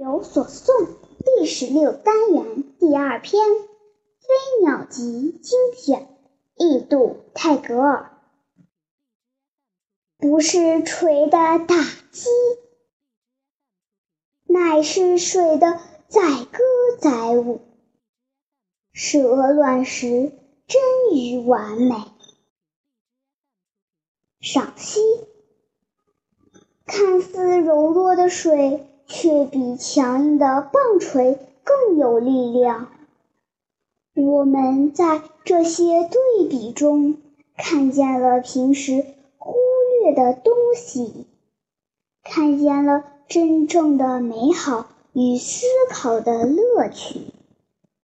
有所诵第十六单元第二篇《飞鸟集》精选，译度泰戈尔。不是锤的打击，乃是水的载歌载舞。蛇卵石臻于完美。赏析：看似柔弱的水。却比强硬的棒槌更有力量。我们在这些对比中看见了平时忽略的东西，看见了真正的美好与思考的乐趣。